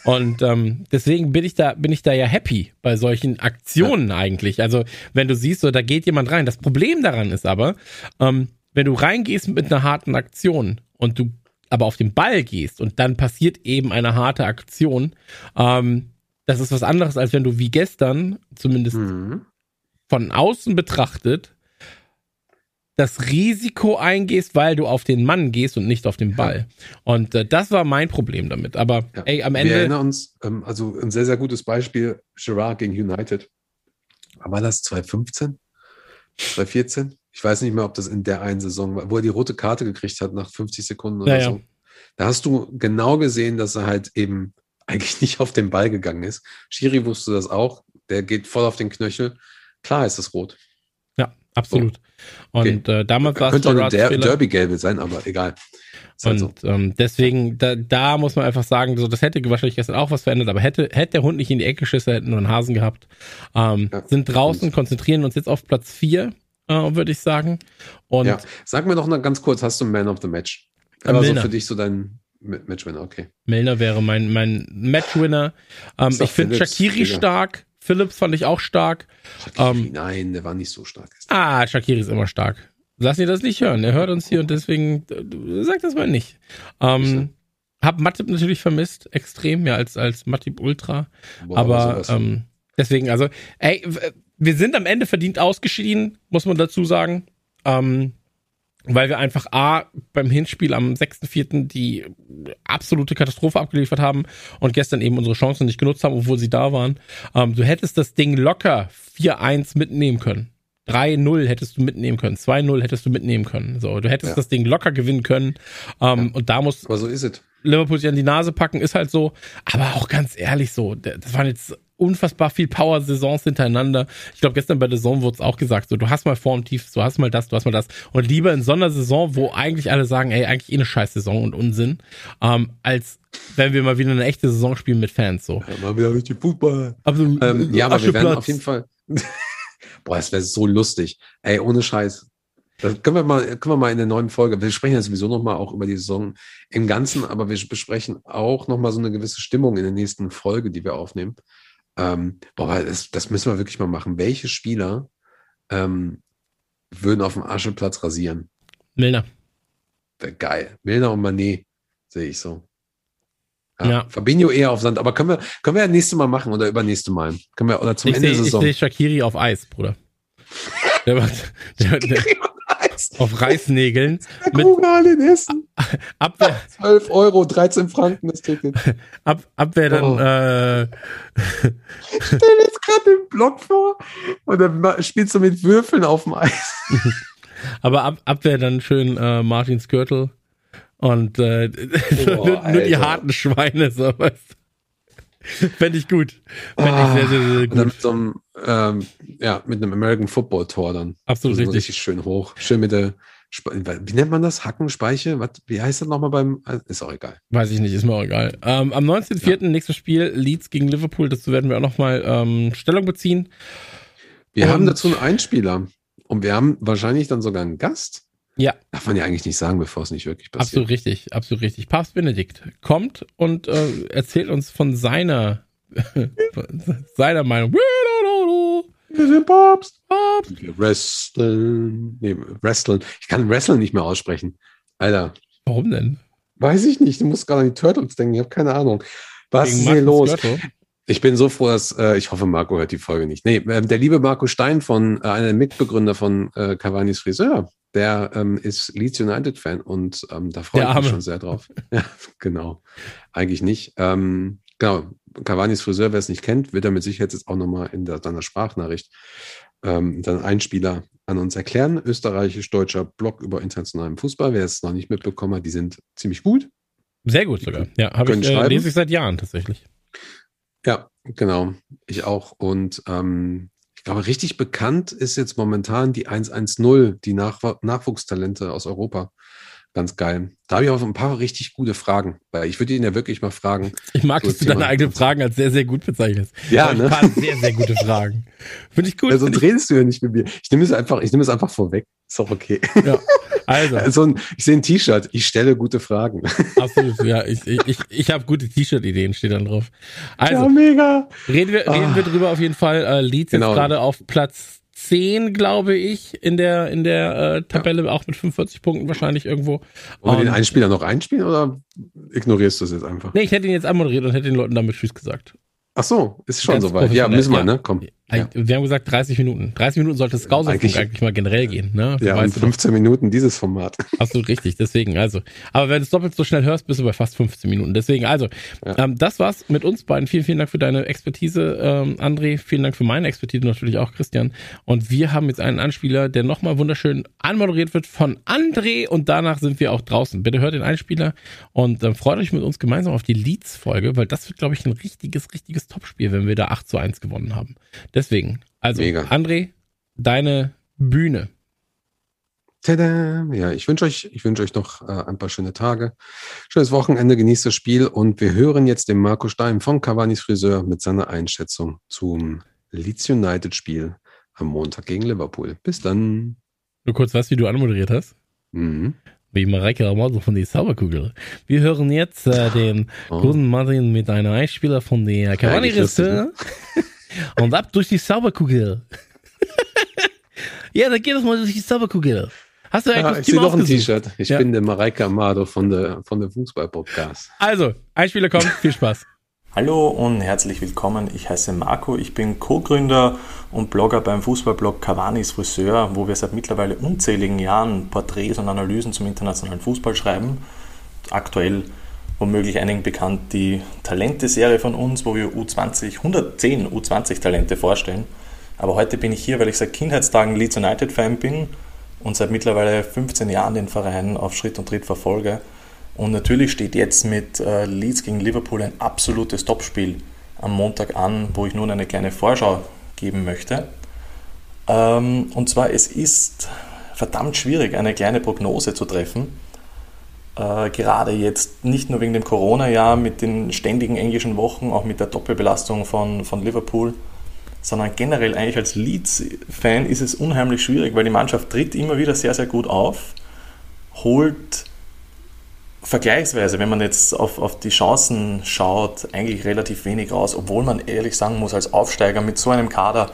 Und ähm, deswegen bin ich da, bin ich da ja happy bei solchen Aktionen eigentlich. Also wenn du siehst, so da geht jemand rein. Das Problem daran ist aber, ähm, wenn du reingehst mit einer harten Aktion und du aber auf den Ball gehst und dann passiert eben eine harte Aktion, ähm, das ist was anderes, als wenn du wie gestern, zumindest Mhm. von außen betrachtet, das Risiko eingehst, weil du auf den Mann gehst und nicht auf den Ball. Und äh, das war mein Problem damit. Aber Ja. ey, am Wir Ende, erinnern uns, ähm, also ein sehr, sehr gutes Beispiel, Gerard gegen United. War das 2015? 2014? Ich weiß nicht mehr, ob das in der einen Saison war, wo er die rote Karte gekriegt hat nach 50 Sekunden oder Ja, ja. so. Da hast du genau gesehen, dass er halt eben eigentlich <laughs> nicht auf den Ball gegangen ist. Schiri wusste das auch. Der geht voll auf den Knöchel. Klar ist es rot. Absolut. Und äh, damals war es Könnte auch eine Der. Derby-Gelbe sein, aber egal. Ist halt so. Und ähm, deswegen, da, da muss man einfach sagen, so das hätte wahrscheinlich gestern auch was verändert, aber hätte, hätte der Hund nicht in die Ecke geschissen, hätten wir einen Hasen gehabt. Ähm, Ja. sind draußen, konzentrieren uns jetzt auf Platz vier, äh, würde ich sagen. Und ja. Sag mir doch noch ganz kurz, hast du Man of the Match? Aber so für dich so dein Ma- Matchwinner, okay. Milner wäre mein, mein Matchwinner. Ähm, ich finde Shakiri stark. Phillips fand ich auch stark. Shaqiri, Ähm, Nein, der war nicht so stark. Ah, Shakiri ist immer stark. Lass ihn das nicht hören. Er hört uns hier und deswegen äh, sag das mal nicht. Ähm, hab Matip natürlich vermisst, extrem, ja, als, als Matip Ultra. Boah, aber ähm, deswegen, also, ey, wir sind am Ende verdient ausgeschieden, muss man dazu sagen. Ähm, weil wir einfach A, beim Hinspiel am 6.4. die absolute Katastrophe abgeliefert haben und gestern eben unsere Chancen nicht genutzt haben, obwohl sie da waren. Ähm, du hättest das Ding locker 4-1 mitnehmen können. 3-0 hättest du mitnehmen können, 2-0 hättest du mitnehmen können. So, du hättest Ja. das Ding locker gewinnen können. Ähm, Und da muss aber so ist es. Liverpool sich an die Nase packen, ist halt so. Aber auch ganz ehrlich so, das waren jetzt unfassbar viel Power-Saisons hintereinander. Ich glaube, gestern bei der Saison wurde es auch gesagt, so, du hast mal Form tief, du hast mal das, du hast mal das. Und lieber in so einer Saison, wo eigentlich alle sagen, ey, eigentlich eh eine scheiß Saison und Unsinn, ähm, als wenn wir mal wieder eine echte Saison spielen mit Fans, so. Ja, mal wieder richtig Fußball. Absolut. Ähm, ja, aber wir werden auf jeden Fall. <laughs> Boah, das wäre so lustig. Ey, ohne Scheiß. Das können wir mal, können wir mal in der neuen Folge. Wir sprechen ja sowieso noch mal auch über die Saison im Ganzen, aber wir besprechen auch noch mal so eine gewisse Stimmung in der nächsten Folge, die wir aufnehmen. Ähm, boah, das, das müssen wir wirklich mal machen. Welche Spieler ähm, würden auf dem Ascheplatz rasieren? Milner. Geil. Milner und Manet sehe ich so. Ja. Fabinho eher auf Sand, aber können wir, können wir ja nächste Mal machen oder übernächste Mal? Können wir, oder zum Ich Ende sehe der ich Saison? seh Shakiri auf Eis, Bruder. Der macht, der, der, auf Reißnägeln. Der Mit- Kuchen in Essen. <laughs> Abwehr, 12 Euro, 13 Franken das Ticket. <laughs> ab, Abwehr dann, Oh. äh, Stell dir jetzt gerade den Block vor und dann spielst du mit Würfeln auf dem Eis. <laughs> aber ab, Abwehr dann schön äh, Martin Skirtle Und äh, Oh, nur, nur die harten Schweine, so was. <laughs> Fände ich gut. Fände ich sehr, sehr, sehr Und dann gut. mit so einem, ähm, ja, mit einem American Football Tor dann. Absolut so richtig. richtig schön hoch. Schön mit der, Spe wie nennt man das? Hackenspeiche? Was, wie heißt das nochmal beim, ist auch egal. Weiß ich nicht, ist mir auch egal. Ähm, am 19.04. nächstes Spiel, Leeds gegen Liverpool, dazu werden wir auch nochmal ähm, Stellung beziehen. Wir Und- haben dazu einen Einspieler. Und wir haben wahrscheinlich dann sogar einen Gast. Ja. Darf man ja eigentlich nicht sagen, bevor es nicht wirklich passiert. Absolut richtig, absolut richtig. Papst Benedikt kommt und äh, erzählt uns von seiner, <laughs> von seiner Meinung. Wir sind Papst. Papst. Wir wresteln. Nee, wresteln. Ich kann wresteln nicht mehr aussprechen. Alter, Warum denn? weiß ich nicht. Du musst gerade an die Turtles denken. Ich habe keine Ahnung. Was Gegen ist hier los? Skirtle? Ich bin so froh, dass äh, ich hoffe, Marco hört die Folge nicht. Nee, ähm, der liebe Marco Stein von äh, einer der Mitbegründer von äh, Cavani's Friseur, der ähm, ist Leeds United Fan und ähm, da freue ich mich schon sehr drauf. <laughs> ja, genau. Eigentlich nicht. Ähm, genau. Cavani's Friseur, wer es nicht kennt, wird er mit Sicherheit jetzt auch nochmal in der, seiner Sprachnachricht ähm, dann Einspieler an uns erklären. Österreichisch-deutscher Blog über internationalen Fußball. Wer es noch nicht mitbekommen hat, die sind ziemlich gut. Sehr gut sogar. Ja, habe ich, äh, lese ich seit Jahren tatsächlich. Ja, genau. Ich auch. Und ähm, ich glaube, richtig bekannt ist jetzt momentan die 110, die Nachw Nachwuchstalente aus Europa. Ganz geil. Da habe ich auch ein paar richtig gute Fragen, weil ich würde ihn ja wirklich mal fragen. Ich mag, So dass du Thema. deine eigenen Fragen als sehr, sehr gut bezeichnest. Ja, ne? Ein paar sehr, sehr gute <laughs> Fragen. Finde ich gut. Ja, sonst redest du ja nicht mit mir. Ich nehme es einfach, ich nehme es einfach vorweg. Ist auch okay. ja. <laughs> Also, <laughs> So ein, ich sehe ein T-Shirt. Ich stelle gute Fragen. absolut. Ja, ich, ich, ich, habe gute T-Shirt-Ideen, steht dann drauf. Also, mega. Reden wir, reden Ah. wir drüber auf jeden Fall. Äh, Leeds Genau. jetzt gerade auf Platz 10, glaube ich, in der, in der äh, Tabelle, auch mit 45 Punkten wahrscheinlich irgendwo. Wollen wir den Und- Einspieler noch einspielen oder ignorierst du es jetzt einfach? Nee, ich hätte ihn jetzt anmoderiert und hätte den Leuten damit Tschüss gesagt. Ach so, ist schon soweit. Ja, müssen wir, ja. ne? Komm. Ja, Wir haben gesagt 30 Minuten. 30 Minuten sollte es Skauserfunk Eigentlich- eigentlich, mal generell gehen. Ne? Du ja und weißt doch. 15 Minuten dieses Format. <laughs> Absolut richtig, deswegen, also. Aber wenn du es doppelt so schnell hörst, bist du bei fast 15 Minuten. Deswegen, also, Ja. ähm, das war's mit uns beiden. Vielen, vielen Dank für deine Expertise, ähm, André. Vielen Dank für meine Expertise natürlich auch, Christian. Und wir haben jetzt einen Anspieler, der nochmal wunderschön anmoderiert wird von André und danach sind wir auch draußen. Bitte hört den Einspieler und ähm, freut euch mit uns gemeinsam auf die Leads-Folge, weil das wird, glaube ich, ein richtiges, richtiges Topspiel, wenn wir da 8 zu 1 gewonnen haben. Deswegen, also, Mega. André, deine Bühne. Tada! Ja, ich wünsche euch, ich wünsche euch noch äh, ein paar schöne Tage. Schönes Wochenende, genießt das Spiel und wir hören jetzt den Marco Stein von Cavani's Friseur mit seiner Einschätzung zum Leeds United Spiel am Montag gegen Liverpool. Bis dann. Nur kurz was, wie du anmoderiert hast. Mhm. wie Mareike Amado von die Zauberkugel. Wir hören jetzt äh, den <laughs> Oh. guten Martin mit einem Einspieler von der Cavani Eigentlich lustig, ne? <laughs> und ab durch die Zauberkugel. <laughs> ja, dann geht es mal durch die Zauberkugel. Hast du ein Ja, ich Kostüm sehe noch ein? T-Shirt. Ich Ja. bin der Mareike Amado von der, von der Fußball-Podcast. Also, Einspieler kommt, viel Spaß. Hallo und herzlich willkommen. Ich heiße Marco, ich bin Co-Gründer und Blogger beim Fußballblog Cavani's Friseur, wo wir seit mittlerweile unzähligen Jahren Porträts und Analysen zum internationalen Fußball schreiben. Aktuell womöglich einigen bekannt die Talente-Serie von uns, wo wir U20, 110 U20-Talente vorstellen. Aber heute bin ich hier, weil ich seit Kindheitstagen Leeds United-Fan bin und seit mittlerweile 15 Jahren den Verein auf Schritt und Tritt verfolge. Und natürlich steht jetzt mit äh, Leeds gegen Liverpool ein absolutes Topspiel am Montag an, wo ich nun eine kleine Vorschau geben möchte. Ähm, und zwar, es ist verdammt schwierig, eine kleine Prognose zu treffen. Äh, gerade jetzt nicht nur wegen dem Corona-Jahr mit den ständigen englischen Wochen, auch mit der Doppelbelastung von, von Liverpool, sondern generell eigentlich als Leeds-Fan ist es unheimlich schwierig, weil die Mannschaft tritt immer wieder sehr, sehr gut auf, holt vergleichsweise, wenn man jetzt auf, auf die Chancen schaut, eigentlich relativ wenig raus, obwohl man ehrlich sagen muss, als Aufsteiger mit so einem Kader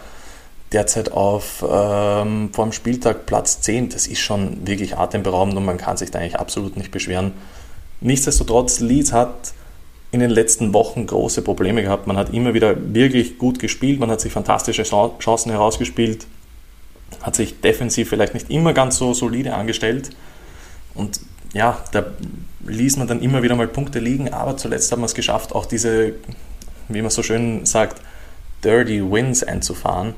derzeit auf ähm, vor dem Spieltag Platz 10, das ist schon wirklich atemberaubend und man kann sich da eigentlich absolut nicht beschweren. Nichtsdestotrotz, Leeds hat in den letzten Wochen große Probleme gehabt. Man hat immer wieder wirklich gut gespielt, man hat sich fantastische Chancen herausgespielt, hat sich defensiv vielleicht nicht immer ganz so solide angestellt und ja, da ließ man dann immer wieder mal Punkte liegen, aber zuletzt hat man es geschafft, auch diese, wie man so schön sagt, Dirty Wins einzufahren.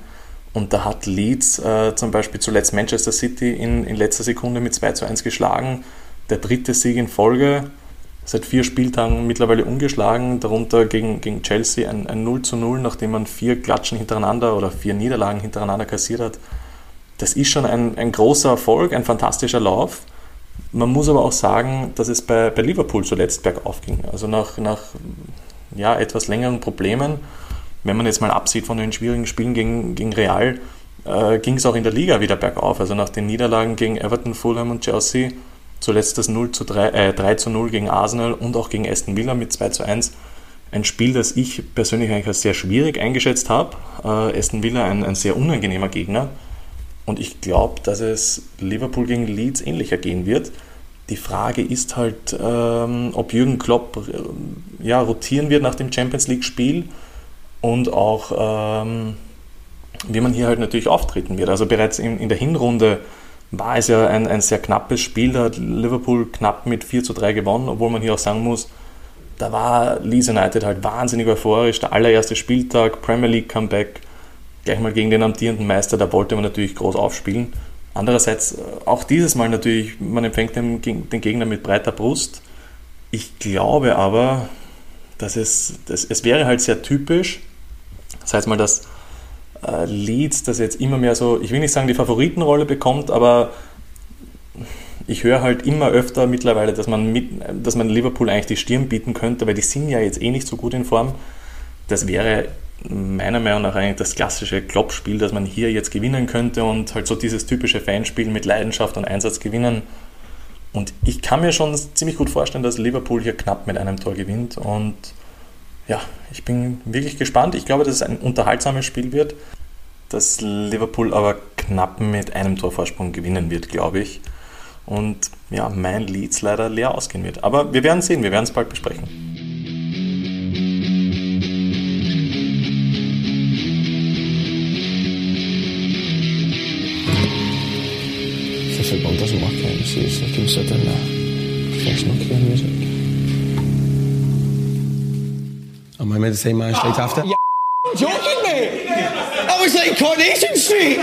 Und da hat Leeds äh, zum Beispiel zuletzt Manchester City in, in letzter Sekunde mit 2 zu 1 geschlagen. der dritte Sieg in Folge, seit vier Spieltagen mittlerweile ungeschlagen, darunter gegen, gegen Chelsea ein, ein 0 zu 0, nachdem man vier Klatschen hintereinander oder vier Niederlagen hintereinander kassiert hat. Das ist schon ein, ein großer Erfolg, ein fantastischer Lauf. Man muss aber auch sagen, dass es bei, bei Liverpool zuletzt bergauf ging. Also nach, nach ja, etwas längeren Problemen, wenn man jetzt mal absieht von den schwierigen Spielen gegen, gegen Real, äh, ging es auch in der Liga wieder bergauf. Also nach den Niederlagen gegen Everton, Fulham und Chelsea, zuletzt das 0 zu 3, äh, 3 zu 0 gegen Arsenal und auch gegen Aston Villa mit 2 zu 1. Ein Spiel, das ich persönlich eigentlich als sehr schwierig eingeschätzt habe. Äh, Aston Villa ein, ein sehr unangenehmer Gegner. Und ich glaube, dass es Liverpool gegen Leeds ähnlicher gehen wird. Die Frage ist halt, ähm, ob Jürgen Klopp äh, ja, rotieren wird nach dem Champions League-Spiel und auch ähm, wie man hier halt natürlich auftreten wird. Also bereits in, in der Hinrunde war es ja ein, ein sehr knappes Spiel. Da hat Liverpool knapp mit 4 zu 3 gewonnen, obwohl man hier auch sagen muss, da war Leeds United halt wahnsinnig euphorisch. Der allererste Spieltag, Premier League Comeback, gleich mal gegen den amtierenden Meister, da wollte man natürlich groß aufspielen. Andererseits auch dieses Mal natürlich, man empfängt den, den Gegner mit breiter Brust. Ich glaube aber, dass es, dass es wäre halt sehr typisch, das heißt mal, dass äh, Leeds, das jetzt immer mehr so, ich will nicht sagen die Favoritenrolle bekommt, aber ich höre halt immer öfter mittlerweile, dass man, mit, dass man Liverpool eigentlich die Stirn bieten könnte, weil die sind ja jetzt eh nicht so gut in Form. Das wäre meiner Meinung nach eigentlich das klassische Kloppspiel, dass man hier jetzt gewinnen könnte und halt so dieses typische Fanspiel mit Leidenschaft und Einsatz gewinnen. Und ich kann mir schon ziemlich gut vorstellen, dass Liverpool hier knapp mit einem Tor gewinnt und ja, ich bin wirklich gespannt. Ich glaube, dass es ein unterhaltsames Spiel wird, dass Liverpool aber knapp mit einem Torvorsprung gewinnen wird, glaube ich. Und ja, mein Leads leider leer ausgehen wird. Aber wir werden sehen, wir werden es bald besprechen. If football doesn't work out, seriously consider professional career music. Am I made the same man straight after? joking, mate? I was like Coronation Street.